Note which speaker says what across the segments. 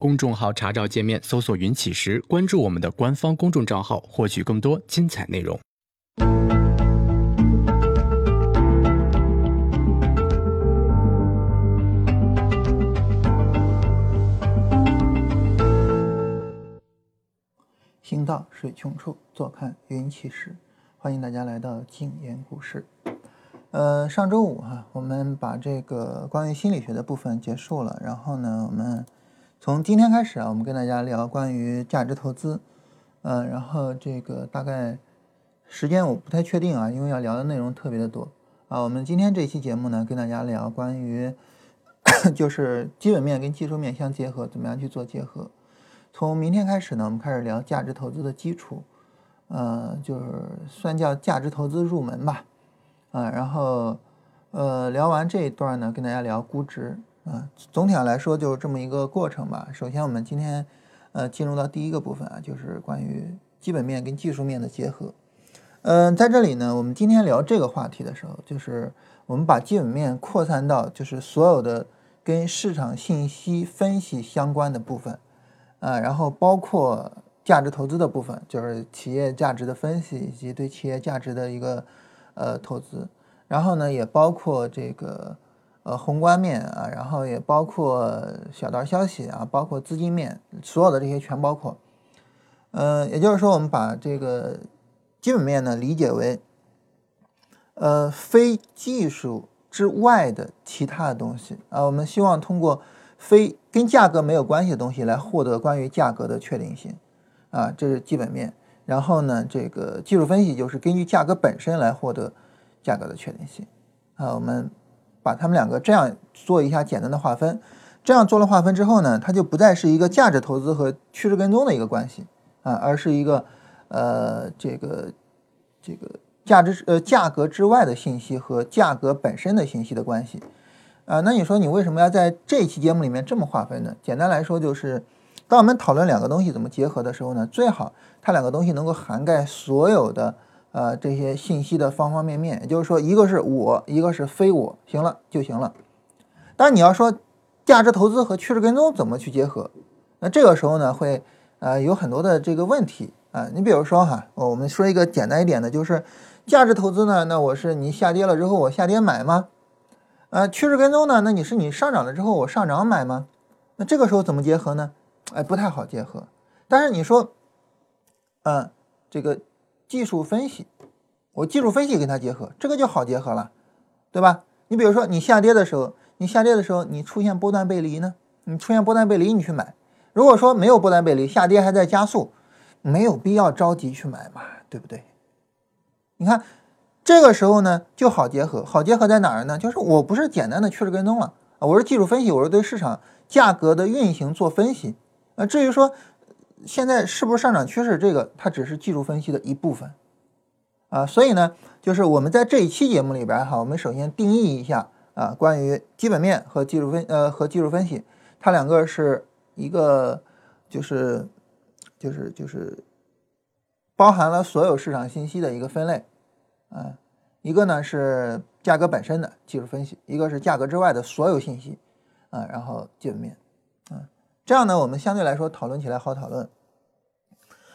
Speaker 1: 公众号查找界面搜索“云起时”，关注我们的官方公众账号，获取更多精彩内容。
Speaker 2: 行到水穷处，坐看云起时。欢迎大家来到静言股市。呃，上周五哈，我们把这个关于心理学的部分结束了。然后呢，我们从今天开始啊，我们跟大家聊关于价值投资。呃，然后这个大概时间我不太确定啊，因为要聊的内容特别的多啊。我们今天这期节目呢，跟大家聊关于 就是基本面跟技术面相结合，怎么样去做结合。从明天开始呢，我们开始聊价值投资的基础，呃，就是算叫价值投资入门吧。啊，然后，呃，聊完这一段呢，跟大家聊估值啊。总体上来说，就是这么一个过程吧。首先，我们今天，呃，进入到第一个部分啊，就是关于基本面跟技术面的结合。嗯，在这里呢，我们今天聊这个话题的时候，就是我们把基本面扩散到就是所有的跟市场信息分析相关的部分，啊，然后包括价值投资的部分，就是企业价值的分析以及对企业价值的一个。呃，投资，然后呢，也包括这个呃宏观面啊，然后也包括小道消息啊，包括资金面，所有的这些全包括。呃，也就是说，我们把这个基本面呢理解为呃非技术之外的其他的东西啊，我们希望通过非跟价格没有关系的东西来获得关于价格的确定性啊，这是基本面。然后呢，这个技术分析就是根据价格本身来获得价格的确定性啊。我们把它们两个这样做一下简单的划分，这样做了划分之后呢，它就不再是一个价值投资和趋势跟踪的一个关系啊，而是一个呃这个这个价值呃价格之外的信息和价格本身的信息的关系啊。那你说你为什么要在这期节目里面这么划分呢？简单来说就是。当我们讨论两个东西怎么结合的时候呢，最好它两个东西能够涵盖所有的呃这些信息的方方面面。也就是说，一个是我，一个是非我，行了就行了。当然你要说价值投资和趋势跟踪怎么去结合，那这个时候呢会呃有很多的这个问题啊。你比如说哈，我们说一个简单一点的，就是价值投资呢，那我是你下跌了之后我下跌买吗？呃，趋势跟踪呢，那你是你上涨了之后我上涨买吗？那这个时候怎么结合呢？哎，不太好结合。但是你说，嗯，这个技术分析，我技术分析跟它结合，这个就好结合了，对吧？你比如说，你下跌的时候，你下跌的时候，你出现波段背离呢？你出现波段背离，你去买。如果说没有波段背离，下跌还在加速，没有必要着急去买嘛，对不对？你看，这个时候呢，就好结合。好结合在哪儿呢？就是我不是简单的趋势跟踪了啊，我是技术分析，我是对市场价格的运行做分析。啊至于说现在是不是上涨趋势，这个它只是技术分析的一部分。啊，所以呢，就是我们在这一期节目里边哈，我们首先定义一下啊，关于基本面和技术分呃和技术分析，它两个是一个就是就是就是包含了所有市场信息的一个分类。啊，一个呢是价格本身的技术分析，一个是价格之外的所有信息。啊，然后基本面。这样呢，我们相对来说讨论起来好讨论。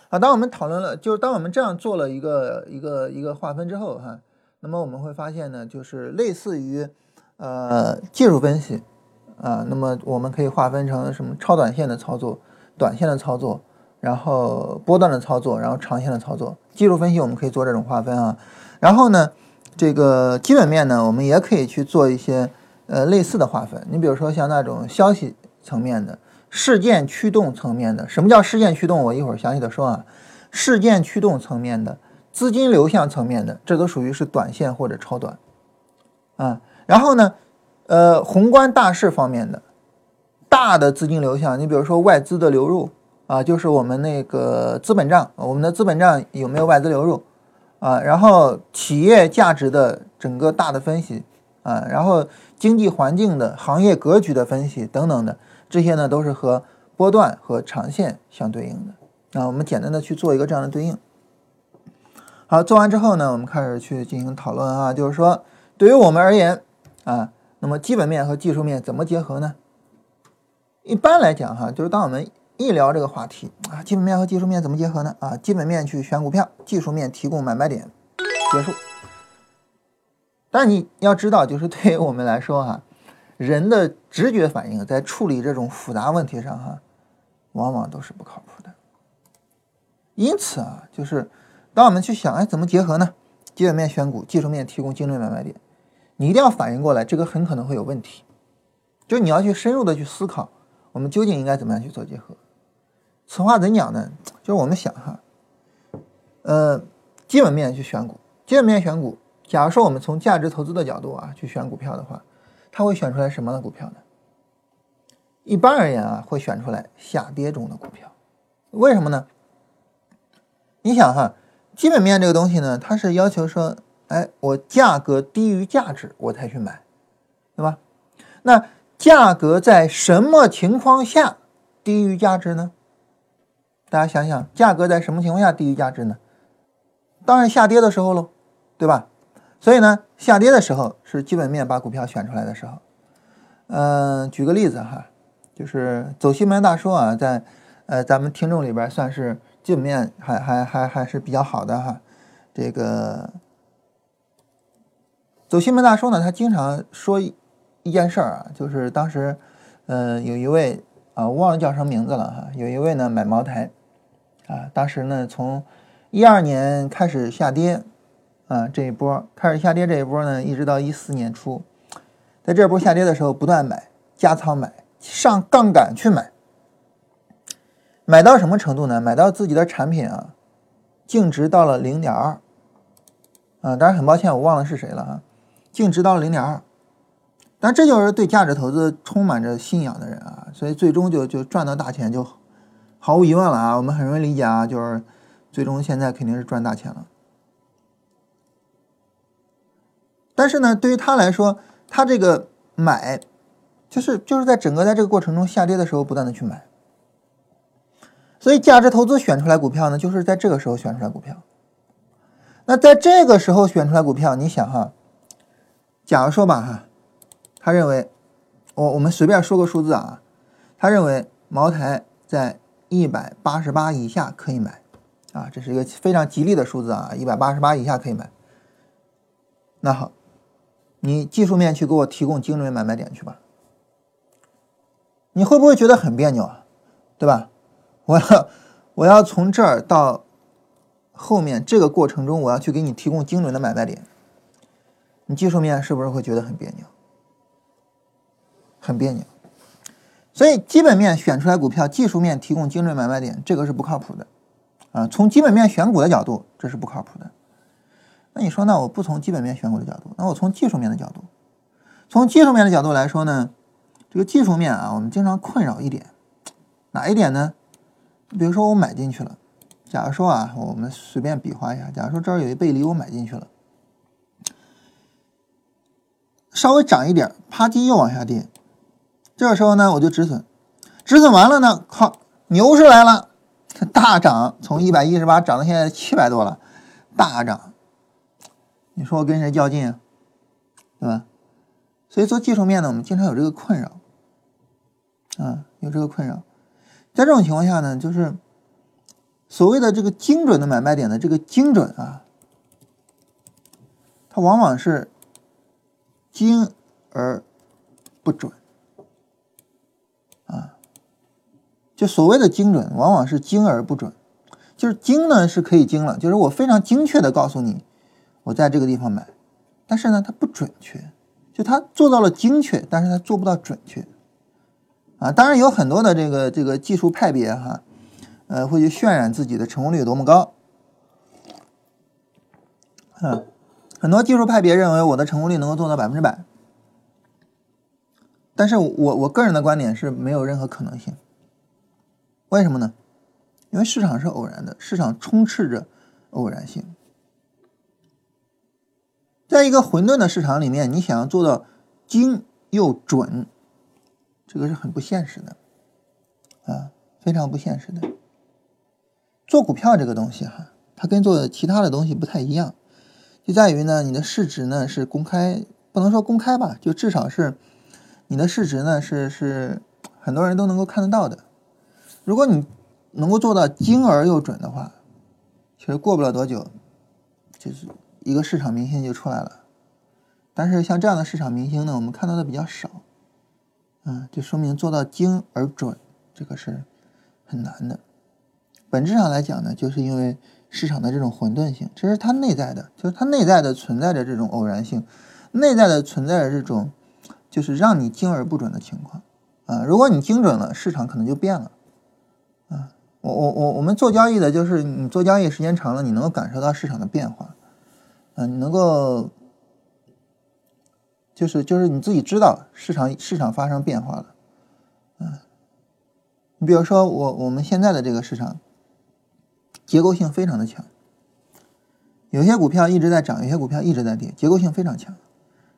Speaker 2: 啊，当我们讨论了，就是当我们这样做了一个一个一个划分之后，哈，那么我们会发现呢，就是类似于呃技术分析啊，那么我们可以划分成什么超短线的操作、短线的操作，然后波段的操作，然后长线的操作。技术分析我们可以做这种划分啊，然后呢，这个基本面呢，我们也可以去做一些呃类似的划分。你比如说像那种消息层面的。事件驱动层面的，什么叫事件驱动？我一会儿详细的说啊。事件驱动层面的，资金流向层面的，这都属于是短线或者超短啊。然后呢，呃，宏观大势方面的，大的资金流向，你比如说外资的流入啊，就是我们那个资本账，我们的资本账有没有外资流入啊？然后企业价值的整个大的分析啊，然后经济环境的行业格局的分析等等的。这些呢都是和波段和长线相对应的。那我们简单的去做一个这样的对应。好，做完之后呢，我们开始去进行讨论啊，就是说对于我们而言啊，那么基本面和技术面怎么结合呢？一般来讲哈，就是当我们一聊这个话题啊，基本面和技术面怎么结合呢？啊，基本面去选股票，技术面提供买卖点，结束。但你要知道，就是对于我们来说哈，人的直觉反应在处理这种复杂问题上哈，往往都是不靠谱的。因此啊，就是当我们去想，哎，怎么结合呢？基本面选股，技术面提供精准买卖点，你一定要反应过来，这个很可能会有问题。就你要去深入的去思考，我们究竟应该怎么样去做结合？此话怎讲呢？就是我们想哈，呃，基本面去选股，基本面选股，假如说我们从价值投资的角度啊去选股票的话，它会选出来什么样的股票呢？一般而言啊，会选出来下跌中的股票。为什么呢？你想哈，基本面这个东西呢，它是要求说，哎，我价格低于价值我才去买，对吧？那价格在什么情况下低于价值呢？大家想想，价格在什么情况下低于价值呢？当然下跌的时候喽，对吧？所以呢，下跌的时候是基本面把股票选出来的时候。嗯，举个例子哈，就是走西门大叔啊，在呃咱们听众里边算是。基本面还还还还是比较好的哈，这个走西门大叔呢，他经常说一件事儿啊，就是当时，呃，有一位啊，忘了叫什么名字了哈，有一位呢买茅台，啊，当时呢从一二年开始下跌，啊这一波开始下跌这一波呢，一直到一四年初，在这波下跌的时候不断买加仓买上杠杆去买。买到什么程度呢？买到自己的产品啊，净值到了零点二，啊，当然很抱歉，我忘了是谁了啊，净值到了零点二，但这就是对价值投资充满着信仰的人啊，所以最终就就赚到大钱，就毫无疑问了啊，我们很容易理解啊，就是最终现在肯定是赚大钱了。但是呢，对于他来说，他这个买，就是就是在整个在这个过程中下跌的时候不断的去买。所以价值投资选出来股票呢，就是在这个时候选出来股票。那在这个时候选出来股票，你想哈，假如说吧哈，他认为，我我们随便说个数字啊，他认为茅台在一百八十八以下可以买，啊，这是一个非常吉利的数字啊，一百八十八以下可以买。那好，你技术面去给我提供精准买卖点去吧，你会不会觉得很别扭啊？对吧？我要，我要从这儿到后面这个过程中，我要去给你提供精准的买卖点。你技术面是不是会觉得很别扭？很别扭。所以基本面选出来股票，技术面提供精准买卖点，这个是不靠谱的啊。从基本面选股的角度，这是不靠谱的。那你说，那我不从基本面选股的角度，那我从技术面的角度，从技术面的角度来说呢，这个技术面啊，我们经常困扰一点，哪一点呢？比如说我买进去了，假如说啊，我们随便比划一下，假如说这儿有一背离，我买进去了，稍微涨一点，啪叽又往下跌，这个时候呢，我就止损，止损完了呢，靠，牛市来了，大涨，从一百一十八涨到现在七百多了，大涨，你说我跟谁较劲啊？对吧？所以做技术面呢，我们经常有这个困扰，啊，有这个困扰。在这种情况下呢，就是所谓的这个精准的买卖点的这个精准啊，它往往是精而不准啊。就所谓的精准，往往是精而不准。就是精呢是可以精了，就是我非常精确的告诉你，我在这个地方买，但是呢它不准确，就它做到了精确，但是它做不到准确。啊，当然有很多的这个这个技术派别哈，呃，会去渲染自己的成功率有多么高。啊，很多技术派别认为我的成功率能够做到百分之百，但是我我个人的观点是没有任何可能性。为什么呢？因为市场是偶然的，市场充斥着偶然性。在一个混沌的市场里面，你想要做到精又准。这个是很不现实的，啊，非常不现实的。做股票这个东西哈，它跟做其他的东西不太一样，就在于呢，你的市值呢是公开，不能说公开吧，就至少是你的市值呢是是很多人都能够看得到的。如果你能够做到精而又准的话，其实过不了多久，就是一个市场明星就出来了。但是像这样的市场明星呢，我们看到的比较少，嗯，就说明做到精而准这个是很难的。本质上来讲呢，就是因为市场的这种混沌性，这是它内在的，就是它内在的存在着这种偶然性，内在的存在着这种就是让你精而不准的情况啊。如果你精准了，市场可能就变了啊。我我我我们做交易的就是你做交易时间长了，你能够感受到市场的变化，嗯，你能够。就是就是你自己知道市场市场发生变化了，嗯，你比如说我我们现在的这个市场结构性非常的强，有些股票一直在涨，有些股票一直在跌，结构性非常强。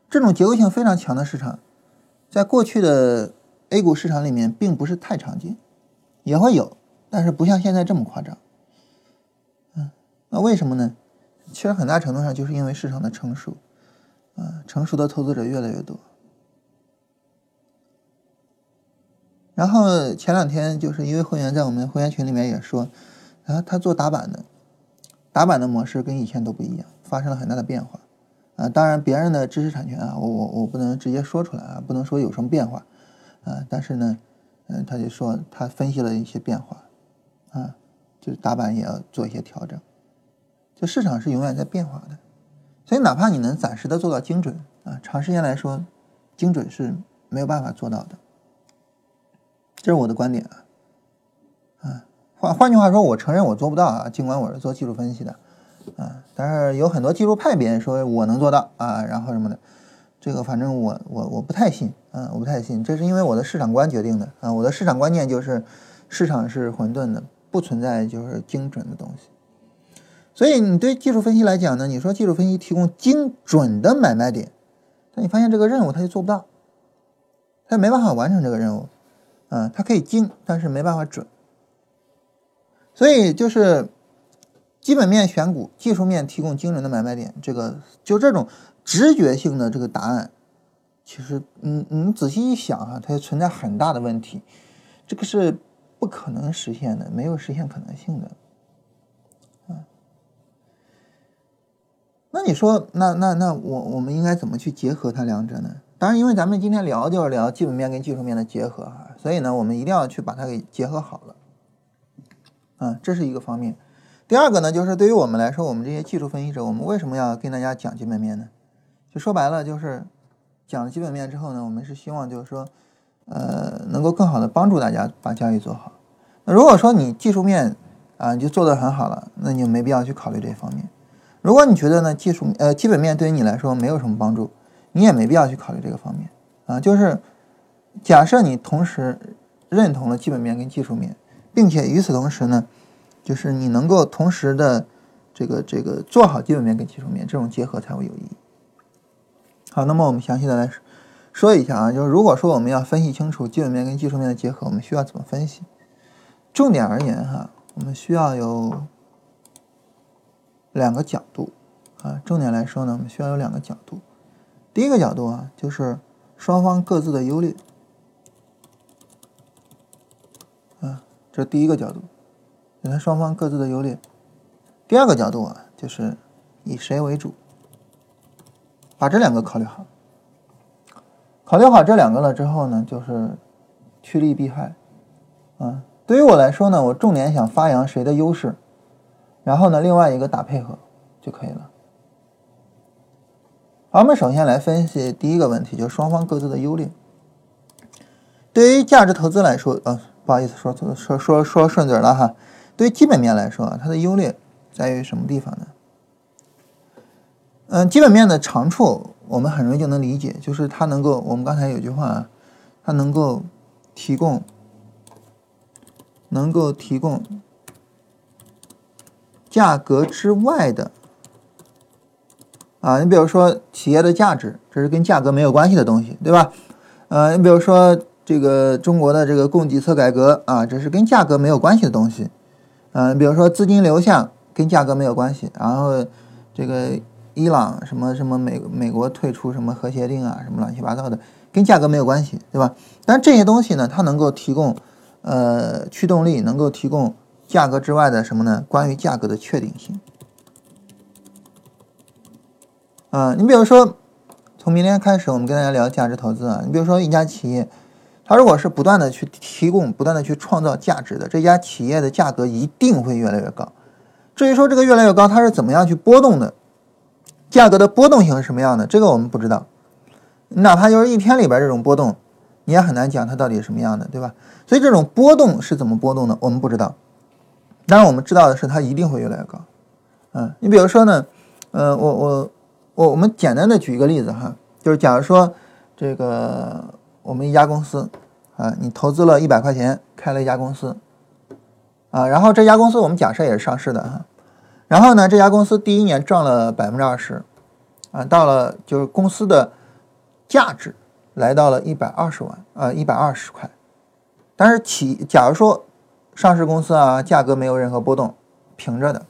Speaker 2: 这种结构性非常强的市场，在过去的 A 股市场里面并不是太常见，也会有，但是不像现在这么夸张。嗯，那为什么呢？其实很大程度上就是因为市场的成熟。啊，成熟的投资者越来越多。然后前两天就是一位会员在我们会员群里面也说，啊，他做打板的，打板的模式跟以前都不一样，发生了很大的变化。啊，当然别人的知识产权啊，我我我不能直接说出来啊，不能说有什么变化，啊，但是呢，嗯，他就说他分析了一些变化，啊，就是打板也要做一些调整，就市场是永远在变化的。所以，哪怕你能暂时的做到精准啊，长时间来说，精准是没有办法做到的。这是我的观点啊。啊，换换句话说，我承认我做不到啊，尽管我是做技术分析的啊，但是有很多技术派别说我能做到啊，然后什么的，这个反正我我我不太信啊，我不太信，这是因为我的市场观决定的啊，我的市场观念就是市场是混沌的，不存在就是精准的东西。所以你对技术分析来讲呢，你说技术分析提供精准的买卖点，但你发现这个任务它就做不到，它没办法完成这个任务，啊，它可以精，但是没办法准。所以就是基本面选股，技术面提供精准的买卖点，这个就这种直觉性的这个答案，其实你你仔细一想哈，它就存在很大的问题，这个是不可能实现的，没有实现可能性的。那你说，那那那我我们应该怎么去结合它两者呢？当然，因为咱们今天聊就是聊基本面跟技术面的结合哈，所以呢，我们一定要去把它给结合好了。嗯，这是一个方面。第二个呢，就是对于我们来说，我们这些技术分析者，我们为什么要跟大家讲基本面呢？就说白了，就是讲了基本面之后呢，我们是希望就是说，呃，能够更好的帮助大家把交易做好。那如果说你技术面啊，你就做得很好了，那你就没必要去考虑这方面。如果你觉得呢技术呃基本面对于你来说没有什么帮助，你也没必要去考虑这个方面啊。就是假设你同时认同了基本面跟技术面，并且与此同时呢，就是你能够同时的这个这个做好基本面跟技术面，这种结合才会有意义。好，那么我们详细的来说一下啊，就是如果说我们要分析清楚基本面跟技术面的结合，我们需要怎么分析？重点而言哈，我们需要有。两个角度啊，重点来说呢，我们需要有两个角度。第一个角度啊，就是双方各自的优劣啊，这是第一个角度，你看双方各自的优劣。第二个角度啊，就是以谁为主，把这两个考虑好。考虑好这两个了之后呢，就是趋利避害啊。对于我来说呢，我重点想发扬谁的优势。然后呢，另外一个打配合就可以了。好，我们首先来分析第一个问题，就是双方各自的优劣。对于价值投资来说，呃，不好意思，说错，说说说顺嘴了哈。对于基本面来说，它的优劣在于什么地方呢？嗯，基本面的长处，我们很容易就能理解，就是它能够，我们刚才有句话，它能够提供，能够提供。价格之外的啊，你比如说企业的价值，这是跟价格没有关系的东西，对吧？呃，你比如说这个中国的这个供给侧改革啊，这是跟价格没有关系的东西。嗯，比如说资金流向跟价格没有关系，然后这个伊朗什么什么美美国退出什么核协定啊，什么乱七八糟的，跟价格没有关系，对吧？但这些东西呢，它能够提供呃驱动力，能够提供价格之外的什么呢？关于价格的确定性。啊，你比如说，从明天开始，我们跟大家聊价值投资啊。你比如说一家企业，它如果是不断的去提供、不断的去创造价值的，这家企业的价格一定会越来越高。至于说这个越来越高，它是怎么样去波动的？价格的波动性是什么样的？这个我们不知道。哪怕就是一天里边这种波动，你也很难讲它到底是什么样的，对吧？所以这种波动是怎么波动的，我们不知道。当然我们知道的是，它一定会越来越高。嗯，你比如说呢，呃，我我。我我们简单的举一个例子哈，就是假如说这个我们一家公司啊，你投资了一百块钱开了一家公司啊，然后这家公司我们假设也是上市的哈，然后呢这家公司第一年赚了百分之二十啊，到了就是公司的价值来到了一百二十万啊一百二十块，但是企假如说上市公司啊价格没有任何波动，平着的，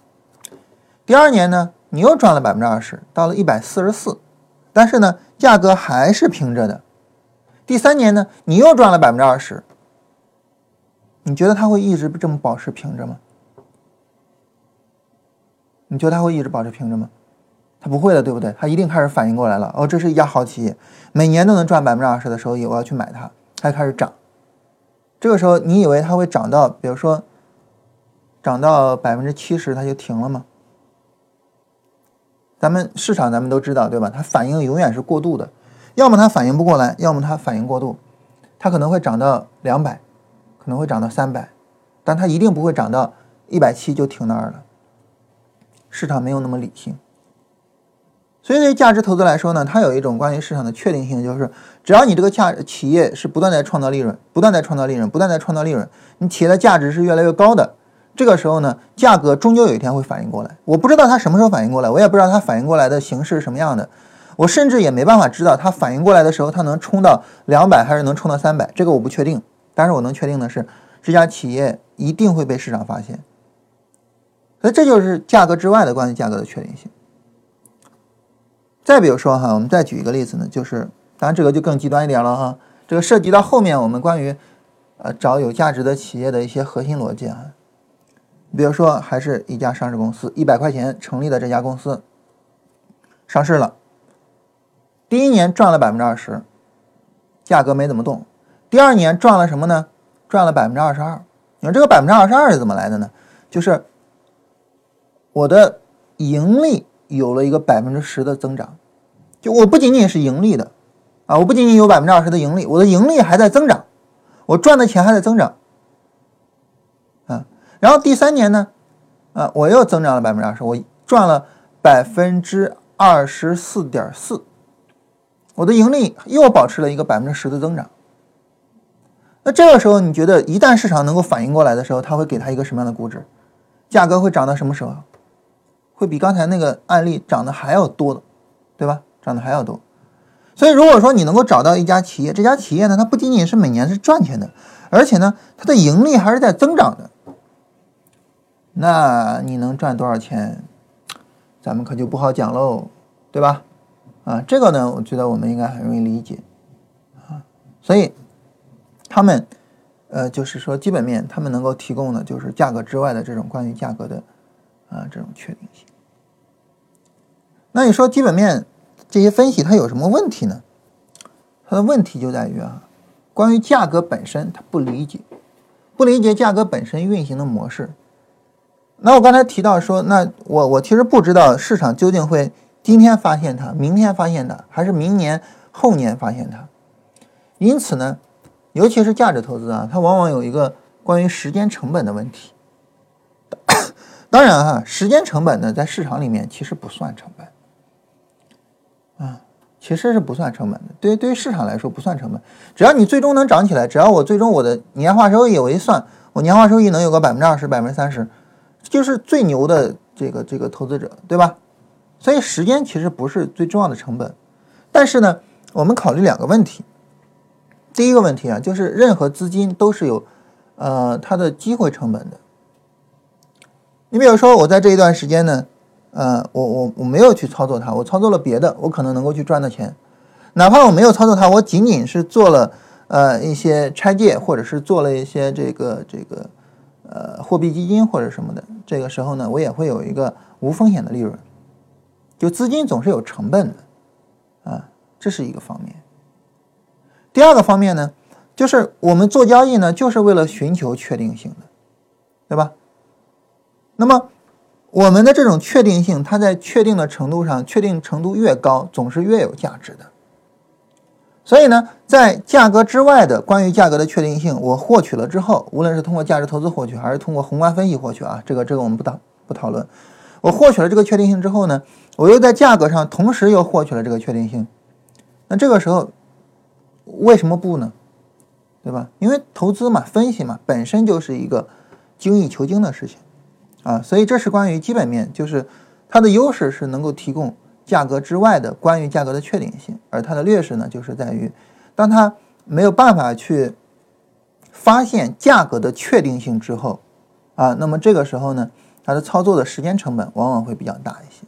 Speaker 2: 第二年呢？你又赚了百分之二十，到了一百四十四，但是呢，价格还是平着的。第三年呢，你又赚了百分之二十，你觉得它会一直这么保持平着吗？你觉得它会一直保持平着吗？它不会的，对不对？它一定开始反应过来了。哦，这是一家好企业，每年都能赚百分之二十的收益，我要去买它，它开始涨。这个时候，你以为它会涨到，比如说涨到百分之七十，它就停了吗？咱们市场咱们都知道，对吧？它反应永远是过度的，要么它反应不过来，要么它反应过度，它可能会涨到两百，可能会涨到三百，但它一定不会涨到一百七就停那儿了。市场没有那么理性，所以对于价值投资来说呢，它有一种关于市场的确定性，就是只要你这个价企业是不断在创造利润，不断在创造利润，不断在创造利润，你企业的价值是越来越高的。这个时候呢，价格终究有一天会反应过来。我不知道它什么时候反应过来，我也不知道它反应过来的形式是什么样的。我甚至也没办法知道它反应过来的时候，它能冲到两百还是能冲到三百，这个我不确定。但是我能确定的是，这家企业一定会被市场发现。所以这就是价格之外的关于价格的确定性。再比如说哈，我们再举一个例子呢，就是当然这个就更极端一点了哈，这个涉及到后面我们关于呃找有价值的企业的一些核心逻辑啊。比如说，还是一家上市公司，一百块钱成立的这家公司上市了，第一年赚了百分之二十，价格没怎么动。第二年赚了什么呢？赚了百分之二十二。你说这个百分之二十二是怎么来的呢？就是我的盈利有了一个百分之十的增长，就我不仅仅是盈利的啊，我不仅仅有百分之二十的盈利，我的盈利还在增长，我赚的钱还在增长。然后第三年呢，啊，我又增长了百分之二十，我赚了百分之二十四点四，我的盈利又保持了一个百分之十的增长。那这个时候，你觉得一旦市场能够反应过来的时候，它会给它一个什么样的估值？价格会涨到什么时候？会比刚才那个案例涨得还要多的，对吧？涨得还要多。所以，如果说你能够找到一家企业，这家企业呢，它不仅仅是每年是赚钱的，而且呢，它的盈利还是在增长的。那你能赚多少钱，咱们可就不好讲喽，对吧？啊，这个呢，我觉得我们应该很容易理解啊。所以，他们，呃，就是说基本面，他们能够提供的就是价格之外的这种关于价格的啊这种确定性。那你说基本面这些分析它有什么问题呢？它的问题就在于啊，关于价格本身，它不理解，不理解价格本身运行的模式。那我刚才提到说，那我我其实不知道市场究竟会今天发现它，明天发现它，还是明年后年发现它。因此呢，尤其是价值投资啊，它往往有一个关于时间成本的问题。当然哈，时间成本呢，在市场里面其实不算成本啊，其实是不算成本的。对于对于市场来说不算成本，只要你最终能涨起来，只要我最终我的年化收益我一算，我年化收益能有个百分之二十、百分之三十。就是最牛的这个这个投资者，对吧？所以时间其实不是最重要的成本，但是呢，我们考虑两个问题。第一个问题啊，就是任何资金都是有呃它的机会成本的。你比如说，我在这一段时间呢，呃，我我我没有去操作它，我操作了别的，我可能能够去赚到钱。哪怕我没有操作它，我仅仅是做了呃一些拆借，或者是做了一些这个这个呃货币基金或者什么的，这个时候呢，我也会有一个无风险的利润。就资金总是有成本的，啊，这是一个方面。第二个方面呢，就是我们做交易呢，就是为了寻求确定性的，对吧？那么我们的这种确定性，它在确定的程度上，确定程度越高，总是越有价值的。所以呢，在价格之外的关于价格的确定性，我获取了之后，无论是通过价值投资获取，还是通过宏观分析获取啊，这个这个我们不讨不讨论。我获取了这个确定性之后呢，我又在价格上同时又获取了这个确定性，那这个时候为什么不呢？对吧？因为投资嘛，分析嘛，本身就是一个精益求精的事情啊，所以这是关于基本面，就是它的优势是能够提供价格之外的关于价格的确定性，而它的劣势呢，就是在于当它没有办法去发现价格的确定性之后啊，那么这个时候呢？它的操作的时间成本往往会比较大一些。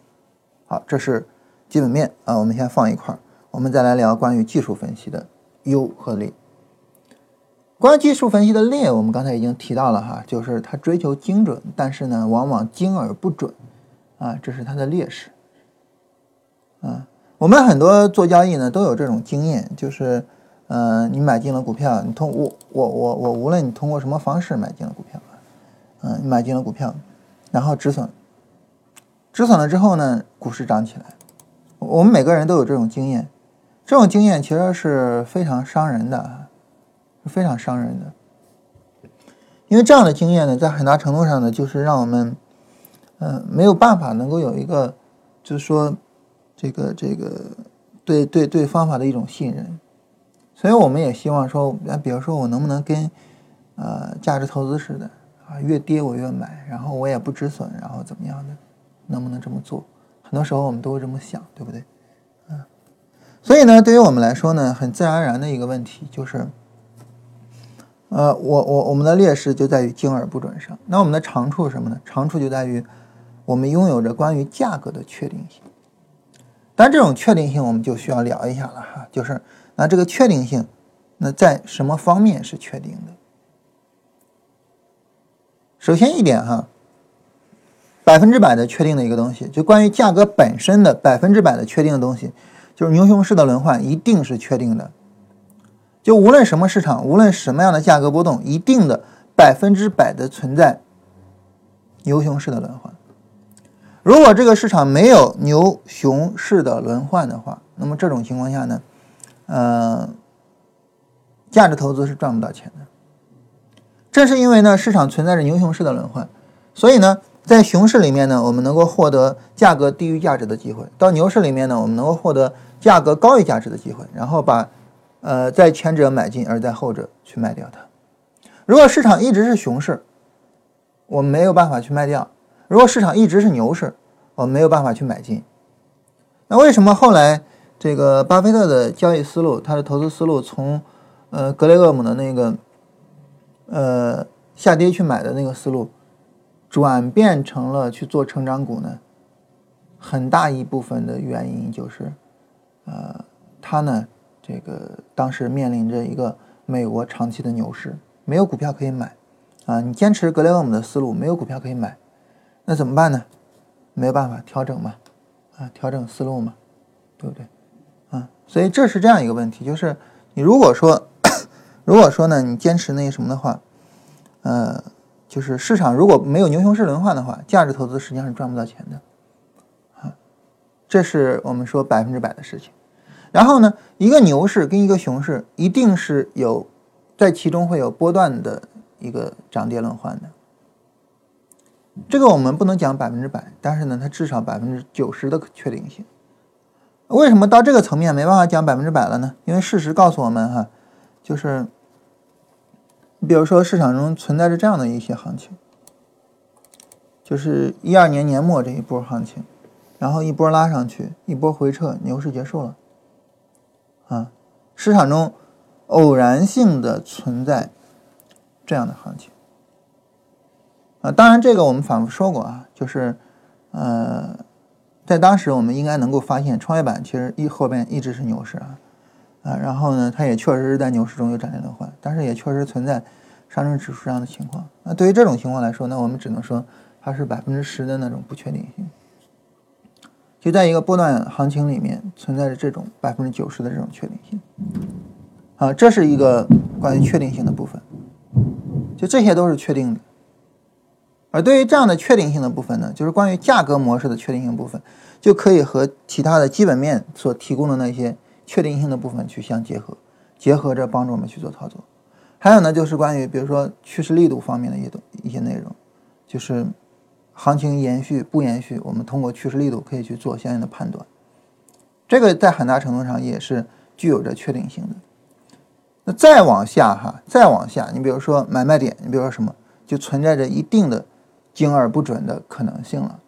Speaker 2: 好，这是基本面啊，我们先放一块儿。我们再来聊关于技术分析的优和劣。关于技术分析的劣，我们刚才已经提到了哈，就是它追求精准，但是呢，往往精而不准啊，这是它的劣势。啊，我们很多做交易呢都有这种经验，就是呃，你买进了股票，你通我我我我无论你通过什么方式买进了股票，嗯，你买进了股票。然后止损，止损了之后呢，股市涨起来。我们每个人都有这种经验，这种经验其实是非常伤人的，非常伤人的。因为这样的经验呢，在很大程度上呢，就是让我们，嗯，没有办法能够有一个，就是说，这个这个对对对方法的一种信任。所以我们也希望说，比如说我能不能跟，呃，价值投资似的。啊，越跌我越买，然后我也不止损，然后怎么样的？能不能这么做？很多时候我们都会这么想，对不对？嗯，所以呢，对于我们来说呢，很自然而然的一个问题就是，呃，我我我们的劣势就在于精而不准上。那我们的长处是什么呢？长处就在于我们拥有着关于价格的确定性。但这种确定性我们就需要聊一下了哈，就是那这个确定性，那在什么方面是确定的？首先一点哈，百分之百的确定的一个东西，就关于价格本身的百分之百的确定的东西，就是牛熊市的轮换一定是确定的。就无论什么市场，无论什么样的价格波动，一定的百分之百的存在牛熊市的轮换。如果这个市场没有牛熊市的轮换的话，那么这种情况下呢，呃，价值投资是赚不到钱的。正是因为呢，市场存在着牛熊市的轮换，所以呢，在熊市里面呢，我们能够获得价格低于价值的机会；到牛市里面呢，我们能够获得价格高于价值的机会，然后把，呃，在前者买进，而在后者去卖掉它。如果市场一直是熊市，我没有办法去卖掉；如果市场一直是牛市，我没有办法去买进。那为什么后来这个巴菲特的交易思路，他的投资思路从，呃，格雷厄姆的那个？呃，下跌去买的那个思路，转变成了去做成长股呢。很大一部分的原因就是，呃，他呢，这个当时面临着一个美国长期的牛市，没有股票可以买，啊，你坚持格雷厄姆的思路，没有股票可以买，那怎么办呢？没有办法调整嘛，啊，调整思路嘛，对不对？啊，所以这是这样一个问题，就是你如果说。如果说呢，你坚持那什么的话，呃，就是市场如果没有牛熊市轮换的话，价值投资实际上是赚不到钱的，啊，这是我们说百分之百的事情。然后呢，一个牛市跟一个熊市一定是有在其中会有波段的一个涨跌轮换的，这个我们不能讲百分之百，但是呢，它至少百分之九十的确定性。为什么到这个层面没办法讲百分之百了呢？因为事实告诉我们哈，就是。你比如说，市场中存在着这样的一些行情，就是一二年年末这一波行情，然后一波拉上去，一波回撤，牛市结束了。啊，市场中偶然性的存在这样的行情。啊，当然这个我们反复说过啊，就是呃，在当时我们应该能够发现，创业板其实一后边一直是牛市啊，啊，然后呢，它也确实是在牛市中有涨跌轮换，但是也确实存在上证指数上的情况。那对于这种情况来说，那我们只能说它是百分之十的那种不确定性。就在一个波段行情里面存在着这种百分之九十的这种确定性。啊，这是一个关于确定性的部分，就这些都是确定的。而对于这样的确定性的部分呢，就是关于价格模式的确定性部分，就可以和其他的基本面所提供的那些确定性的部分去相结合，结合着帮助我们去做操作。还有呢，就是关于比如说趋势力度方面的一些一些内容，就是行情延续不延续，我们通过趋势力度可以去做相应的判断。这个在很大程度上也是具有着确定性的。那再往下哈，再往下，你比如说买卖点，你比如说什么，就存在着一定的精而不准的可能性了，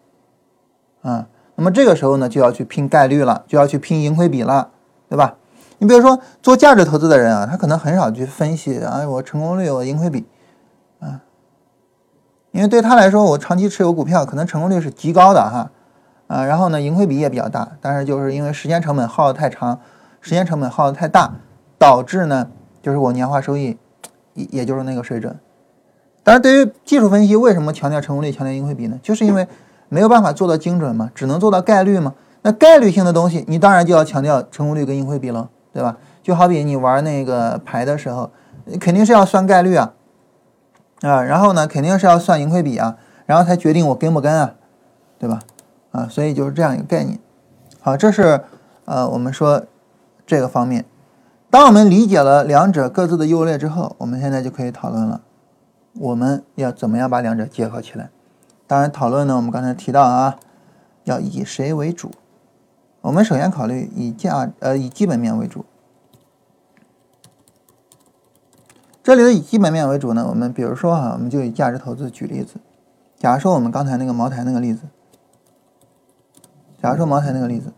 Speaker 2: 啊，那么这个时候呢，就要去拼概率了，就要去拼盈亏比了，对吧？你比如说做价值投资的人啊，他可能很少去分析啊，我成功率，我盈亏比，因为对他来说，我长期持有股票，可能成功率是极高的哈，啊，然后呢，盈亏比也比较大，但是就是因为时间成本耗的太长，时间成本耗的太大，导致呢。就是我年化收益，也也就是那个水准。但是对于技术分析，为什么强调成功率、强调盈亏比呢？就是因为没有办法做到精准嘛，只能做到概率嘛。那概率性的东西，你当然就要强调成功率跟盈亏比了，对吧？就好比你玩那个牌的时候，肯定是要算概率啊，啊，然后呢，肯定是要算盈亏比啊，然后才决定我跟不跟啊，对吧？啊，所以就是这样一个概念。好，这是呃，我们说这个方面。当我们理解了两者各自的优劣之后，我们现在就可以讨论了，我们要怎么样把两者结合起来？当然，讨论呢，我们刚才提到啊，要以谁为主？我们首先考虑以价呃以基本面为主。这里的以基本面为主呢，我们比如说哈，我们就以价值投资举例子。假如说我们刚才那个茅台那个例子，假如说茅台那个例子。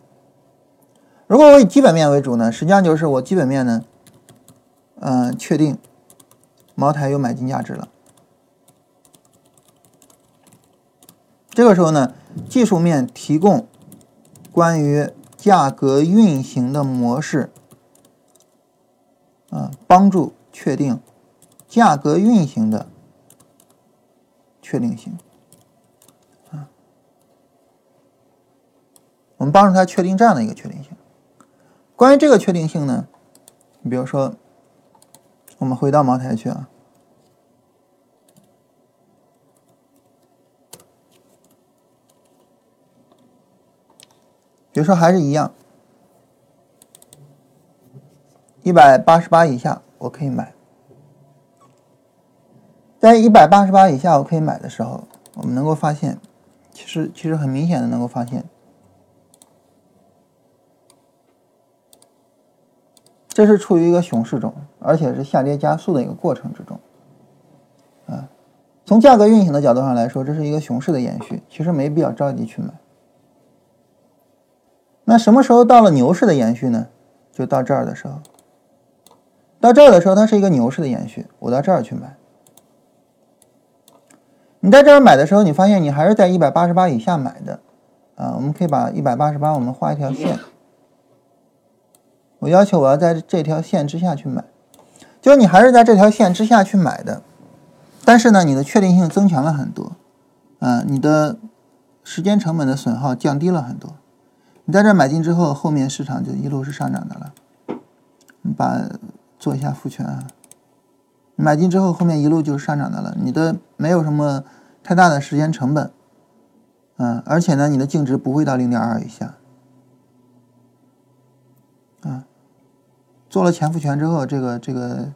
Speaker 2: 如果我以基本面为主呢，实际上就是我基本面呢，嗯，确定茅台有买进价值了。这个时候呢，技术面提供关于价格运行的模式，啊，帮助确定价格运行的确定性，啊，我们帮助他确定这样的一个确定性。关于这个确定性呢，你比如说，我们回到茅台去啊，比如说还是一样，一百八十八以下我可以买，在一百八十八以下我可以买的时候，我们能够发现，其实其实很明显的能够发现。这是处于一个熊市中，而且是下跌加速的一个过程之中，啊，从价格运行的角度上来说，这是一个熊市的延续，其实没必要着急去买。那什么时候到了牛市的延续呢？就到这儿的时候，到这儿的时候，它是一个牛市的延续，我到这儿去买。你在这儿买的时候，你发现你还是在一百八十八以下买的，啊，我们可以把一百八十八我们画一条线。我要求我要在这条线之下去买，就是你还是在这条线之下去买的，但是呢，你的确定性增强了很多，啊，你的时间成本的损耗降低了很多。你在这买进之后，后面市场就一路是上涨的了。你把做一下复权，买进之后后面一路就是上涨的了，你的没有什么太大的时间成本，嗯，而且呢，你的净值不会到零点二以下。做了前复权之后，这个这个，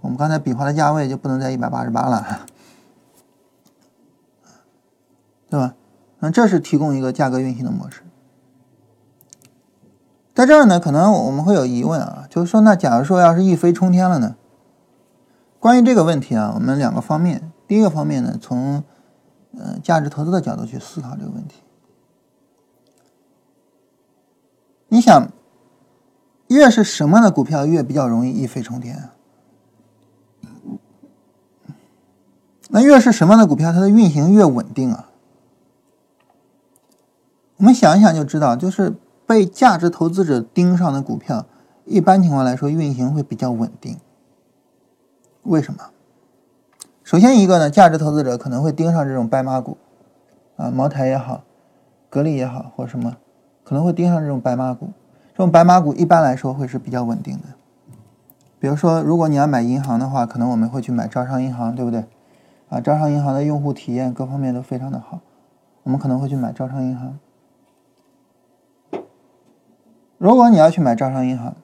Speaker 2: 我们刚才比划的价位就不能在一百八十八了，对吧？那这是提供一个价格运行的模式。在这儿呢，可能我们会有疑问啊，就是说，那假如说要是一飞冲天了呢？关于这个问题啊，我们两个方面，第一个方面呢，从呃价值投资的角度去思考这个问题。你想？越是什么样的股票越比较容易一飞冲天啊？那越是什么样的股票它的运行越稳定啊？我们想一想就知道，就是被价值投资者盯上的股票，一般情况来说运行会比较稳定。为什么？首先一个呢，价值投资者可能会盯上这种白马股，啊，茅台也好，格力也好，或什么，可能会盯上这种白马股。这种白马股一般来说会是比较稳定的。比如说，如果你要买银行的话，可能我们会去买招商银行，对不对？啊，招商银行的用户体验各方面都非常的好，我们可能会去买招商银行。如果你要去买招商银行，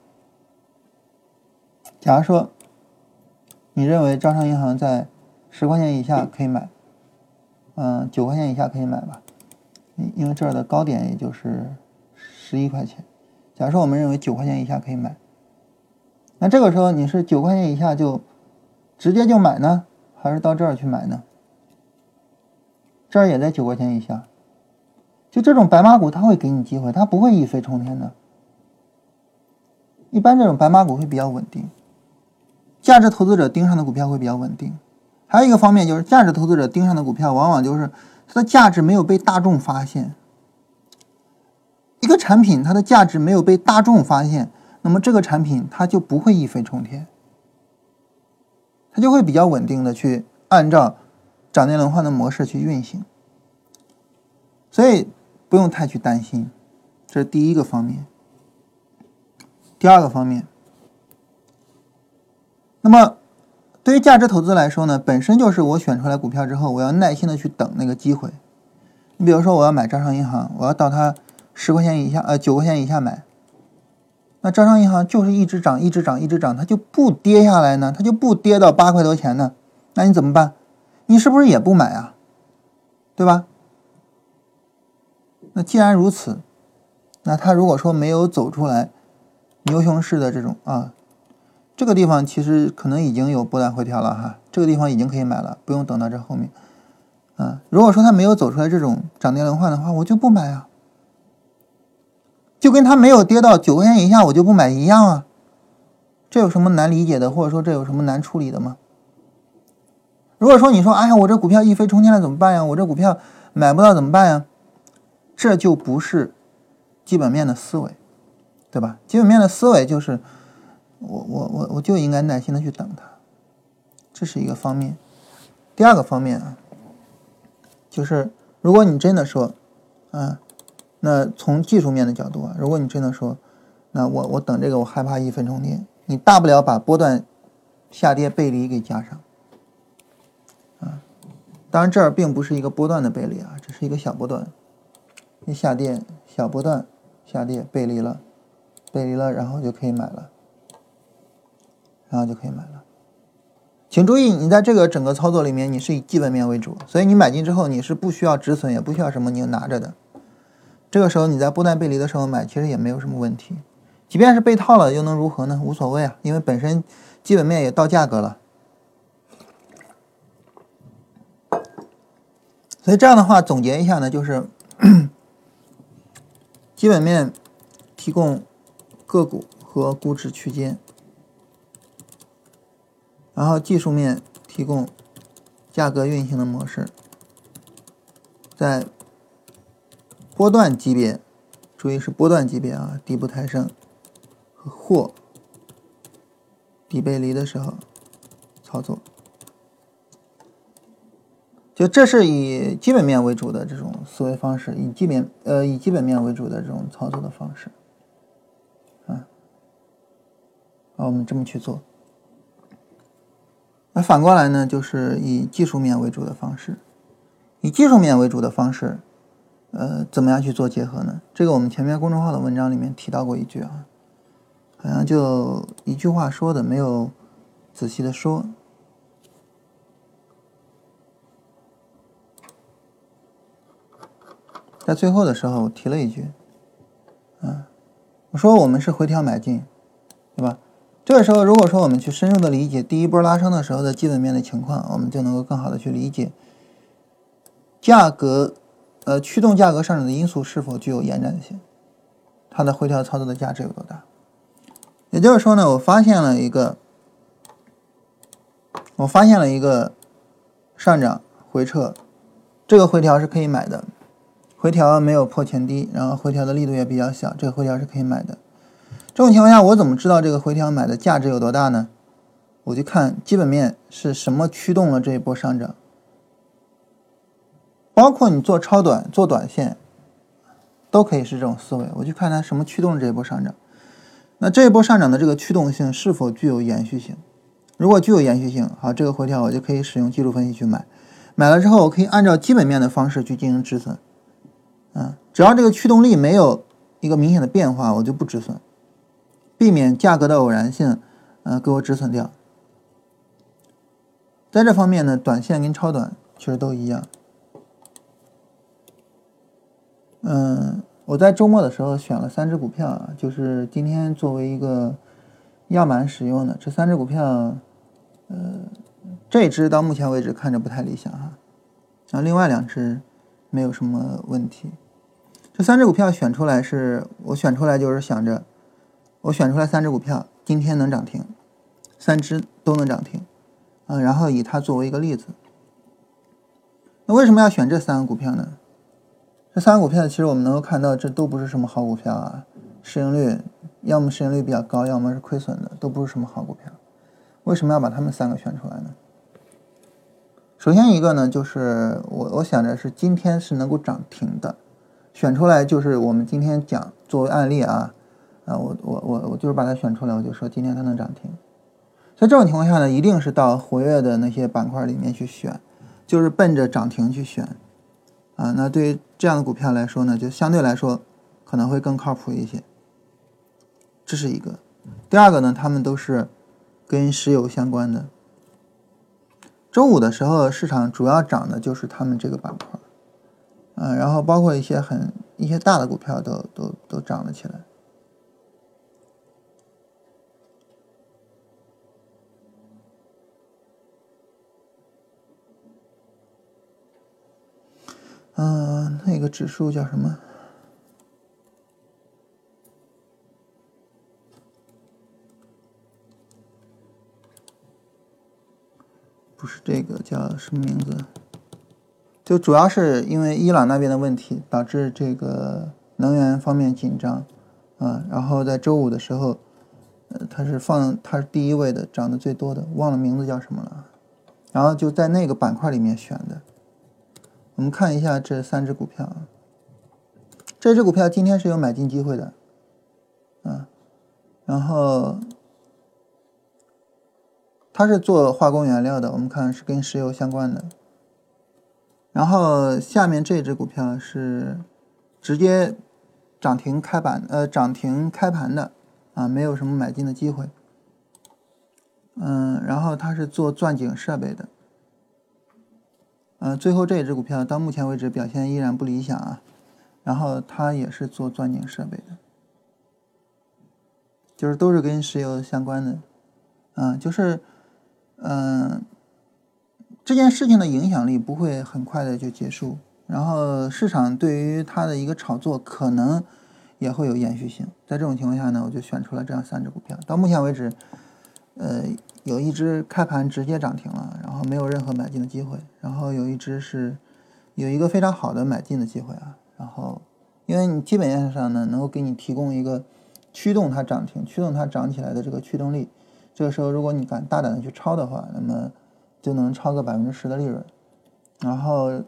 Speaker 2: 假如说你认为招商银行在十块钱以下可以买，嗯，九块钱以下可以买吧，因因为这儿的高点也就是十一块钱。假设我们认为九块钱以下可以买，那这个时候你是九块钱以下就直接就买呢？还是到这儿去买呢？这儿也在九块钱以下，就这种白马股，它会给你机会，它不会一飞冲天的。一般这种白马股会比较稳定，价值投资者盯上的股票会比较稳定。还有一个方面就是，价值投资者盯上的股票，往往就是它的价值没有被大众发现。一个产品它的价值没有被大众发现，那么这个产品它就不会一飞冲天。它就会比较稳定的去按照涨跌轮换的模式去运行，所以不用太去担心，这是第一个方面。第二个方面，那么对于价值投资来说呢，本身就是我选出来股票之后，我要耐心的去等那个机会。你比如说，我要买招商银行，我要到它十块钱以下，呃，九块钱以下买。那招商银行就是一直涨，一直涨，一直涨，它就不跌下来呢？它就不跌到八块多钱呢？那你怎么办？你是不是也不买啊？对吧？那既然如此，那它如果说没有走出来牛熊市的这种啊，这个地方其实可能已经有波段回调了哈，这个地方已经可以买了，不用等到这后面啊。如果说它没有走出来这种涨跌轮换的话，我就不买啊。就跟它没有跌到九块钱以下，我就不买一样啊，这有什么难理解的，或者说这有什么难处理的吗？如果说你说，哎呀，我这股票一飞冲天了怎么办呀？我这股票买不到怎么办呀？这就不是基本面的思维，对吧？基本面的思维就是，我我我我就应该耐心的去等它，这是一个方面。第二个方面啊，就是如果你真的说，啊。那从技术面的角度啊，如果你真的说，那我我等这个我害怕一分冲跌，你大不了把波段下跌背离给加上，啊，当然这儿并不是一个波段的背离啊，只是一个小波段，一下跌小波段下跌背离了，背离了，然后就可以买了，然后就可以买了。请注意，你在这个整个操作里面，你是以基本面为主，所以你买进之后你是不需要止损，也不需要什么，你就拿着的。这个时候你在波段背离的时候买，其实也没有什么问题。即便是被套了，又能如何呢？无所谓啊，因为本身基本面也到价格了。所以这样的话，总结一下呢，就是 基本面提供个股和估值区间，然后技术面提供价格运行的模式，在。波段级别，注意是波段级别啊，底部抬升和或底背离的时候操作，就这是以基本面为主的这种思维方式，以基本呃以基本面为主的这种操作的方式，啊，啊我们这么去做。那反过来呢，就是以技术面为主的方式，以技术面为主的方式。呃，怎么样去做结合呢？这个我们前面公众号的文章里面提到过一句啊，好像就一句话说的，没有仔细的说。在最后的时候我提了一句，嗯，我说我们是回调买进，对吧？这个时候如果说我们去深入的理解第一波拉升的时候的基本面的情况，我们就能够更好的去理解价格。呃，驱动价格上涨的因素是否具有延展性？它的回调操作的价值有多大？也就是说呢，我发现了一个，我发现了一个上涨回撤，这个回调是可以买的，回调没有破前低，然后回调的力度也比较小，这个回调是可以买的。这种情况下，我怎么知道这个回调买的价值有多大呢？我就看基本面是什么驱动了这一波上涨，包括你做超短、做短线，都可以是这种思维。我就看它什么驱动这一波上涨。那这一波上涨的这个驱动性是否具有延续性？如果具有延续性，好，这个回调我就可以使用技术分析去买。买了之后，我可以按照基本面的方式去进行止损。嗯，只要这个驱动力没有一个明显的变化，我就不止损。避免价格的偶然性，呃，给我止损掉。在这方面呢，短线跟超短其实都一样。嗯，我在周末的时候选了三只股票啊，就是今天作为一个样板使用的。这三只股票，呃，这只到目前为止看着不太理想哈，然后另外两只没有什么问题。这三只股票选出来是我选出来就是想着。我选出来三只股票，今天能涨停，三只都能涨停，嗯，然后以它作为一个例子。那为什么要选这三个股票呢？这三个股票其实我们能够看到，这都不是什么好股票啊，市盈率要么市盈率比较高，要么是亏损的，都不是什么好股票。为什么要把它们三个选出来呢？首先一个呢，就是我我想着是今天是能够涨停的，选出来就是我们今天讲作为案例啊。啊，我我我我就是把它选出来，我就说今天它能涨停。在这种情况下呢，一定是到活跃的那些板块里面去选，就是奔着涨停去选。啊，那对于这样的股票来说呢，就相对来说可能会更靠谱一些。这是一个。第二个呢，他们都是跟石油相关的。周五的时候，市场主要涨的就是他们这个板块。嗯，然后包括一些很一些大的股票都都都涨了起来。嗯，那个指数叫什么？不是这个，叫什么名字？就主要是因为伊朗那边的问题，导致这个能源方面紧张，啊，然后在周五的时候，呃，它是放它是第一位的，涨得最多的，忘了名字叫什么了，然后就在那个板块里面选的。我们看一下这三只股票，这只股票今天是有买进机会的，啊，然后它是做化工原料的，我们看是跟石油相关的。然后下面这只股票是直接涨停开板，呃，涨停开盘的，啊，没有什么买进的机会。嗯，然后它是做钻井设备的。呃，最后这一只股票到目前为止表现依然不理想啊，然后它也是做钻井设备的，就是都是跟石油相关的，嗯，就是，嗯，这件事情的影响力不会很快的就结束，然后市场对于它的一个炒作可能也会有延续性，在这种情况下呢，我就选出了这样三只股票，到目前为止，呃。有一只开盘直接涨停了，然后没有任何买进的机会。然后有一只是有一个非常好的买进的机会啊。然后因为你基本面上呢，能够给你提供一个驱动它涨停、驱动它涨起来的这个驱动力。这个时候，如果你敢大胆的去抄的话，那么就能超个百分之十的利润。然后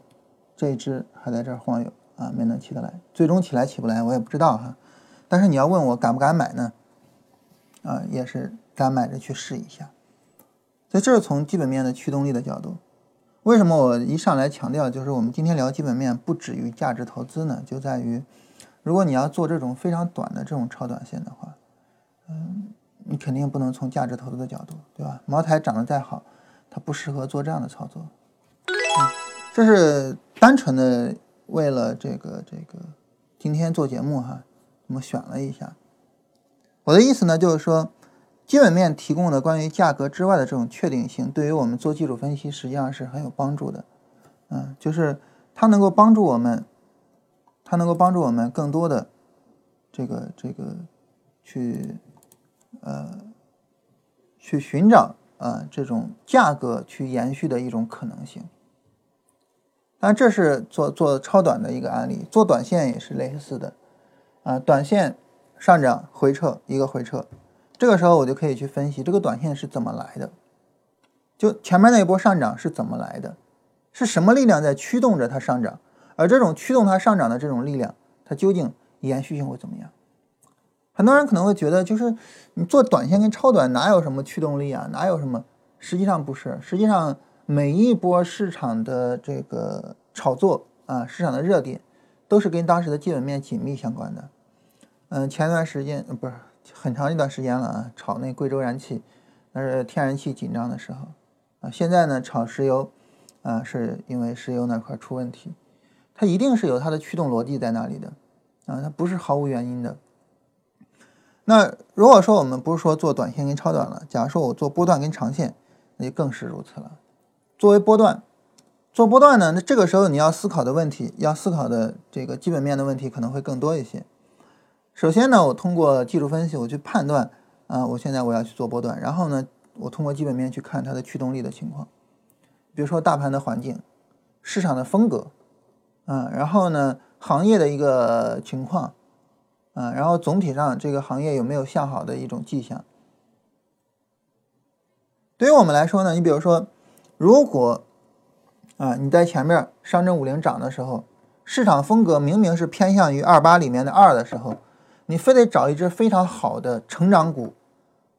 Speaker 2: 这一只还在这儿晃悠啊，没能起得来。最终起来起不来，我也不知道哈。但是你要问我敢不敢买呢？啊，也是敢买着去试一下。所以这是从基本面的驱动力的角度，为什么我一上来强调就是我们今天聊基本面不止于价值投资呢？就在于，如果你要做这种非常短的这种超短线的话，嗯，你肯定不能从价值投资的角度，对吧？茅台涨得再好，它不适合做这样的操作。嗯，这是单纯的为了这个这个今天做节目哈，我们选了一下。我的意思呢，就是说。基本面提供的关于价格之外的这种确定性，对于我们做技术分析实际上是很有帮助的。嗯，就是它能够帮助我们，它能够帮助我们更多的这个这个去呃去寻找啊这种价格去延续的一种可能性。但这是做做超短的一个案例，做短线也是类似的啊，短线上涨回撤，一个回撤，这个时候我就可以去分析这个短线是怎么来的，就前面那一波上涨是怎么来的，是什么力量在驱动着它上涨，而这种驱动它上涨的这种力量，它究竟延续性会怎么样？很多人可能会觉得，就是你做短线跟超短哪有什么驱动力啊，哪有什么？实际上不是，实际上每一波市场的这个炒作啊，市场的热点，都是跟当时的基本面紧密相关的。嗯，前段时间不是很长一段时间了啊，炒那贵州燃气，那是天然气紧张的时候啊。现在呢，炒石油啊，是因为石油那块出问题，它一定是有它的驱动逻辑在那里的啊，它不是毫无原因的。那如果说我们不是说做短线跟超短了，假如说我做波段跟长线，那就更是如此了。作为波段，做波段呢，那这个时候你要思考的问题，要思考的这个基本面的问题可能会更多一些。首先呢，我通过技术分析，我去判断啊，我现在我要去做波段，然后呢，我通过基本面去看它的驱动力的情况，比如说大盘的环境、市场的风格，啊，然后呢，行业的一个情况。啊，然后总体上这个行业有没有向好的一种迹象？对于我们来说呢，你比如说，如果啊你在前面上证五零涨的时候，市场风格明明是偏向于二八里面的二的时候，你非得找一只非常好的成长股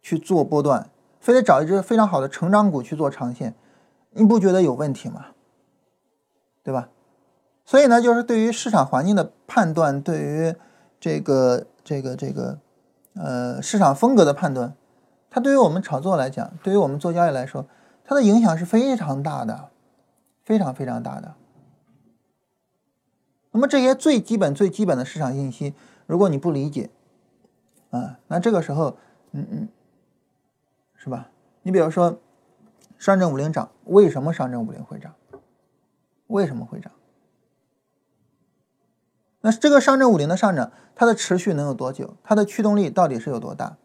Speaker 2: 去做波段，非得找一只非常好的成长股去做长线，你不觉得有问题吗？对吧？所以呢，就是对于市场环境的判断，对于这个这个这个，呃，市场风格的判断，它对于我们炒作来讲，对于我们做交易来说，它的影响是非常大的，非常非常大的。那么这些最基本最基本的市场信息，如果你不理解，啊，那这个时候，嗯嗯，是吧？你比如说，上证五零涨，为什么上证五零会涨？为什么会涨？那这个上证五零的上涨，它的持续能有多久？它的驱动力到底是有多大？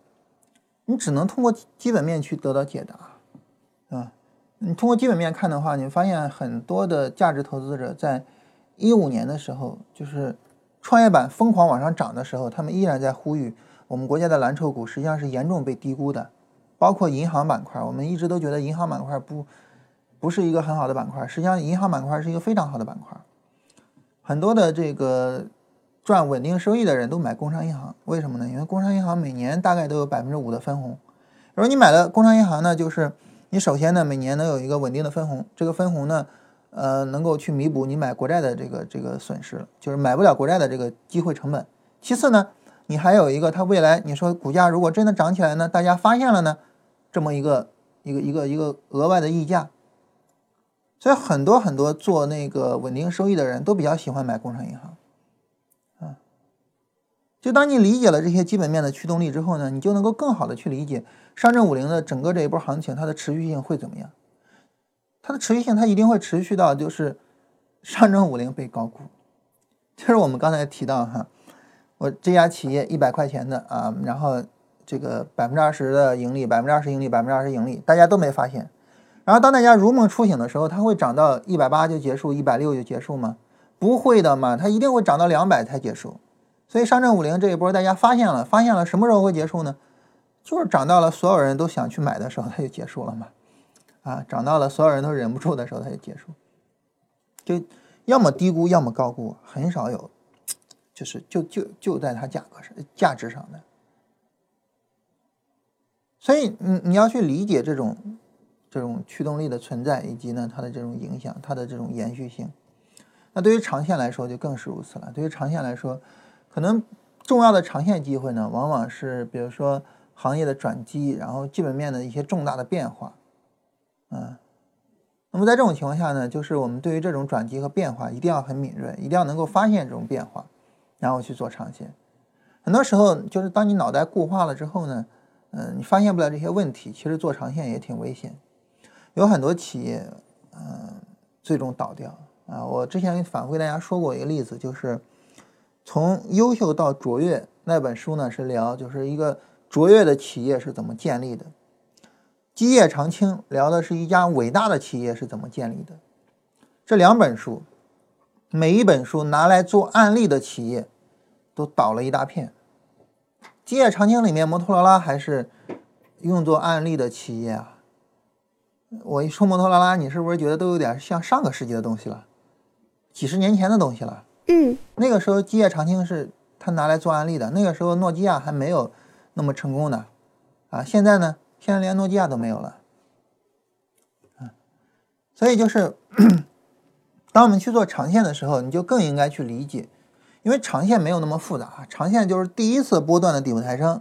Speaker 2: 你只能通过基本面去得到解答，啊，你通过基本面看的话，你发现很多的价值投资者在一五年的时候，就是创业板疯狂往上涨的时候，他们依然在呼吁我们国家的蓝筹股实际上是严重被低估的，包括银行板块，我们一直都觉得银行板块不不是一个很好的板块，实际上银行板块是一个非常好的板块。很多的这个赚稳定收益的人都买工商银行，为什么呢？因为工商银行每年大概都有百分之五的分红。如果你买了工商银行呢，就是你首先呢每年能有一个稳定的分红，这个分红呢，呃，能够去弥补你买国债的这个这个损失，就是买不了国债的这个机会成本。其次呢，你还有一个它未来你说股价如果真的涨起来呢，大家发现了呢，这么一个一个一个一个额外的溢价。所以很多很多做那个稳定收益的人都比较喜欢买工商银行，啊，就当你理解了这些基本面的驱动力之后呢，你就能够更好的去理解上证五零的整个这一波行情它的持续性会怎么样？它的持续性它一定会持续到就是上证五零被高估，就是我们刚才提到哈，我这家企业一百块钱的啊，然后这个百分之二十的盈利，百分之二十盈利，百分之二十盈利，大家都没发现。然后当大家如梦初醒的时候，它会涨到一百八就结束，一百六就结束吗？不会的嘛，它一定会涨到两百才结束。所以上证五零这一波大家发现了，发现了什么时候会结束呢？就是涨到了所有人都想去买的时候，它就结束了嘛。啊，涨到了所有人都忍不住的时候，它就结束。就要么低估，要么高估，很少有，就是就就就在它价格上、价值上的。所以你你要去理解这种。这种驱动力的存在，以及呢它的这种影响，它的这种延续性，那对于长线来说就更是如此了。对于长线来说，可能重要的长线机会呢，往往是比如说行业的转机，然后基本面的一些重大的变化，嗯，那么在这种情况下呢，就是我们对于这种转机和变化一定要很敏锐，一定要能够发现这种变化，然后去做长线。很多时候就是当你脑袋固化了之后呢，嗯，你发现不了这些问题，其实做长线也挺危险。有很多企业，嗯，最终倒掉啊！我之前反复大家说过一个例子，就是从优秀到卓越那本书呢，是聊就是一个卓越的企业是怎么建立的；基业长青聊的是一家伟大的企业是怎么建立的。这两本书，每一本书拿来做案例的企业，都倒了一大片，基业长青里面，摩托罗拉还是用作案例的企业啊。我一说摩托罗拉，你是不是觉得都有点像上个世纪的东西了？几十年前的东西了？
Speaker 3: 嗯，
Speaker 2: 那个时候基业长青是他拿来做案例的，那个时候诺基亚还没有那么成功的啊。现在呢，现在连诺基亚都没有了。嗯，所以就是 当我们去做长线的时候，你就更应该去理解，因为长线没有那么复杂，长线就是第一次波段的底部抬升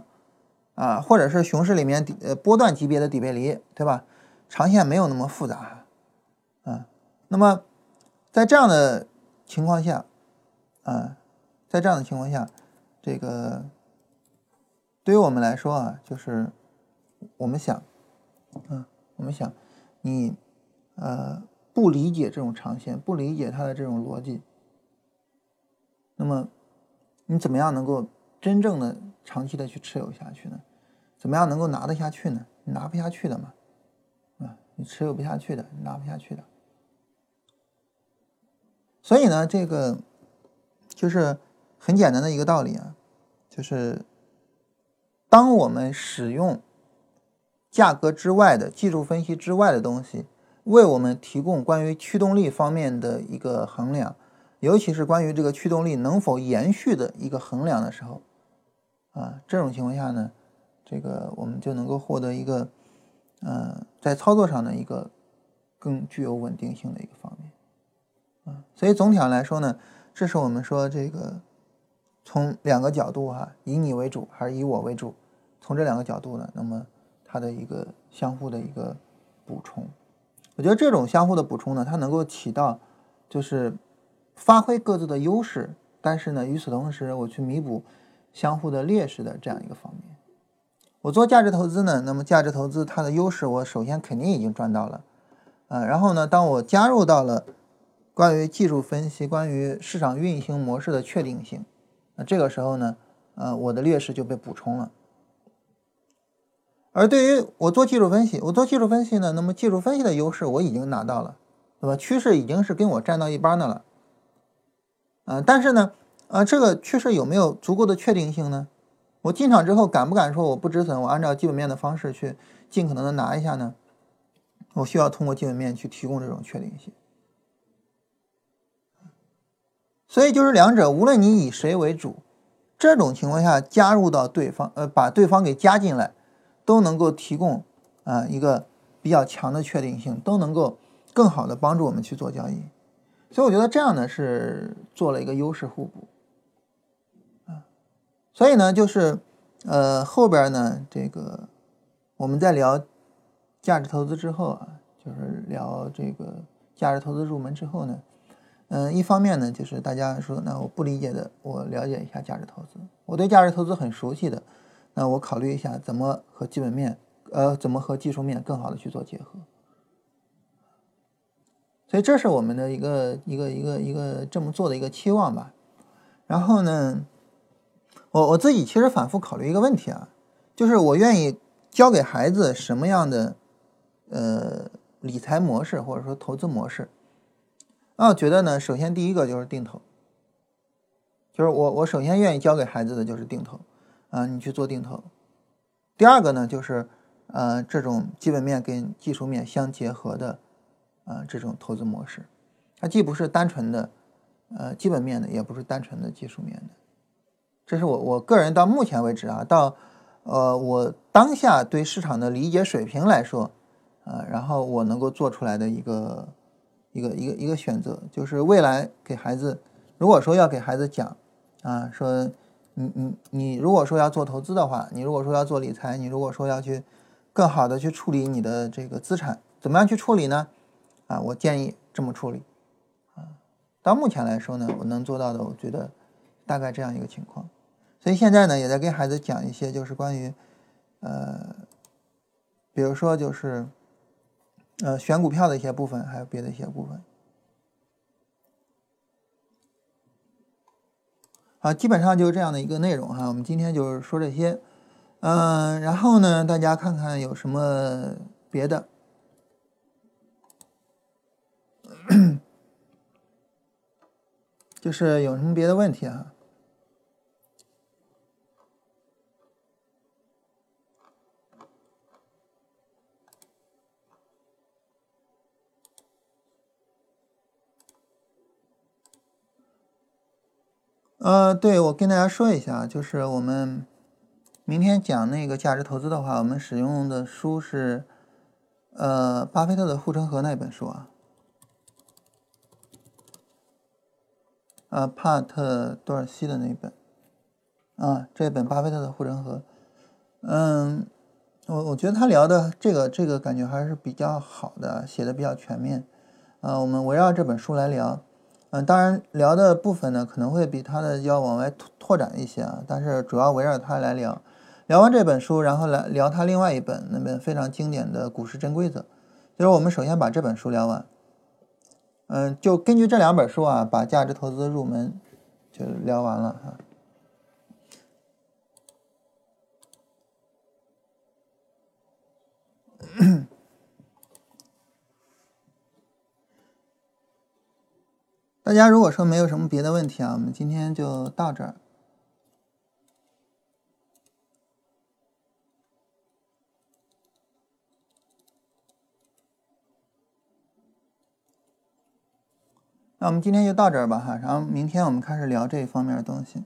Speaker 2: 啊，或者是熊市里面底呃波段级别的底背离，对吧？长线没有那么复杂，嗯，那么在这样的情况下，啊，在这样的情况下，这个对于我们来说啊，就是我们想，啊，我们想你呃不理解这种长线，不理解它的这种逻辑，那么你怎么样能够真正的长期的去持有下去呢？怎么样能够拿得下去呢？你拿不下去的嘛。啊你持有不下去的，你拿不下去的。所以呢，这个就是很简单的一个道理啊，就是当我们使用价格之外的技术分析之外的东西，为我们提供关于驱动力方面的一个衡量，尤其是关于这个驱动力能否延续的一个衡量的时候，啊，这种情况下呢，这个我们就能够获得一个。嗯，在操作上的一个更具有稳定性的一个方面，啊，所以总体上来说呢，这是我们说这个从两个角度哈，以你为主还是以我为主，从这两个角度呢，那么它的一个相互的一个补充，我觉得这种相互的补充呢，它能够起到就是发挥各自的优势，但是呢，与此同时我去弥补相互的劣势的这样一个方面。我做价值投资呢，那么价值投资它的优势，我首先肯定已经赚到了，啊，然后呢，当我加入到了关于技术分析、关于市场运行模式的确定性，那这个时候呢，呃，我的劣势就被补充了。而对于我做技术分析，我做技术分析呢，那么技术分析的优势我已经拿到了，对吧？趋势已经是跟我站到一半的了，啊，但是呢，啊，这个趋势有没有足够的确定性呢？我进场之后敢不敢说我不止损？我按照基本面的方式去尽可能的拿一下呢？我需要通过基本面去提供这种确定性。所以就是两者，无论你以谁为主，这种情况下加入到对方，呃，把对方给加进来，都能够提供啊一个比较强的确定性，都能够更好的帮助我们去做交易。所以我觉得这样呢是做了一个优势互补。啊所以呢，就是，呃，后边呢，这个我们在聊价值投资之后啊，就是聊这个价值投资入门之后呢，嗯，一方面呢，就是大家说，那我不理解的，我了解一下价值投资；我对价值投资很熟悉的，那我考虑一下怎么和基本面，呃，怎么和技术面更好的去做结合。所以这是我们的一个一个一个一个这么做的一个期望吧。然后呢？我我自己其实反复考虑一个问题啊，就是我愿意教给孩子什么样的呃理财模式或者说投资模式？那我觉得呢，首先第一个就是定投，就是我我首先愿意教给孩子的就是定投啊，你去做定投。第二个呢，就是呃这种基本面跟技术面相结合的啊这种投资模式，它既不是单纯的呃基本面的，也不是单纯的技术面的。这是我我个人到目前为止啊，到呃我当下对市场的理解水平来说，呃，然后我能够做出来的一个一个一个一个选择，就是未来给孩子，如果说要给孩子讲啊，说你你你如果说要做投资的话，你如果说要做理财，你如果说要去更好的去处理你的这个资产，怎么样去处理呢？啊，我建议这么处理啊。到目前来说呢，我能做到的，我觉得大概这样一个情况。所以现在呢，也在给孩子讲一些，就是关于，呃，比如说就是，呃，选股票的一些部分，还有别的一些部分。啊，基本上就是这样的一个内容哈。我们今天就是说这些，嗯，然后呢，大家看看有什么别的，就是有什么别的问题啊？呃，对，我跟大家说一下，就是我们明天讲那个价值投资的话，我们使用的书是呃巴菲特的护城河那本书啊，啊帕特多尔西的那本。啊，这本巴菲特的护城河，嗯，我我觉得他聊的这个这个感觉还是比较好的，写的比较全面，啊，我们围绕这本书来聊。嗯，当然聊的部分呢，可能会比他的要往外拓拓展一些啊，但是主要围绕他来聊。聊完这本书，然后来聊他另外一本那本非常经典的《股市真规则》。就是我们首先把这本书聊完，嗯，就根据这两本书啊，把价值投资入门就聊完了哈。大家如果说没有什么别的问题啊，我们今天就到这儿。那我们今天就到这儿吧哈，然后明天我们开始聊这一方面的东西。